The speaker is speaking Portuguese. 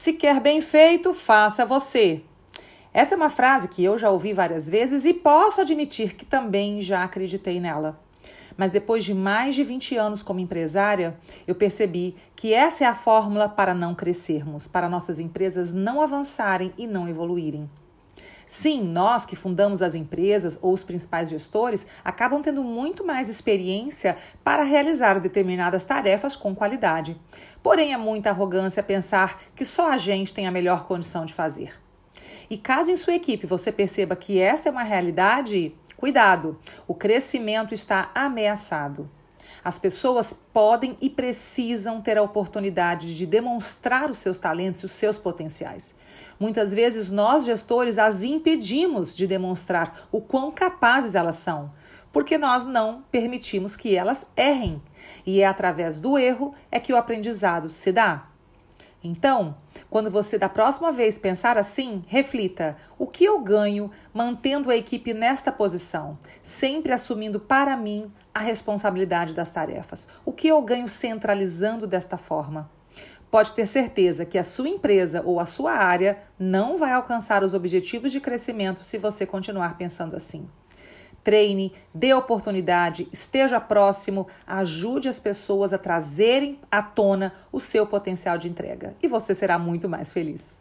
Se quer bem feito, faça você. Essa é uma frase que eu já ouvi várias vezes e posso admitir que também já acreditei nela. Mas depois de mais de 20 anos como empresária, eu percebi que essa é a fórmula para não crescermos, para nossas empresas não avançarem e não evoluírem. Sim, nós que fundamos as empresas ou os principais gestores acabam tendo muito mais experiência para realizar determinadas tarefas com qualidade. Porém, é muita arrogância pensar que só a gente tem a melhor condição de fazer. E caso em sua equipe você perceba que esta é uma realidade, cuidado, o crescimento está ameaçado. As pessoas podem e precisam ter a oportunidade de demonstrar os seus talentos e os seus potenciais. Muitas vezes nós, gestores, as impedimos de demonstrar o quão capazes elas são, porque nós não permitimos que elas errem. E é através do erro é que o aprendizado se dá. Então, quando você da próxima vez pensar assim, reflita: o que eu ganho mantendo a equipe nesta posição, sempre assumindo para mim a responsabilidade das tarefas? O que eu ganho centralizando desta forma? Pode ter certeza que a sua empresa ou a sua área não vai alcançar os objetivos de crescimento se você continuar pensando assim treine, dê oportunidade, esteja próximo, ajude as pessoas a trazerem à tona o seu potencial de entrega e você será muito mais feliz.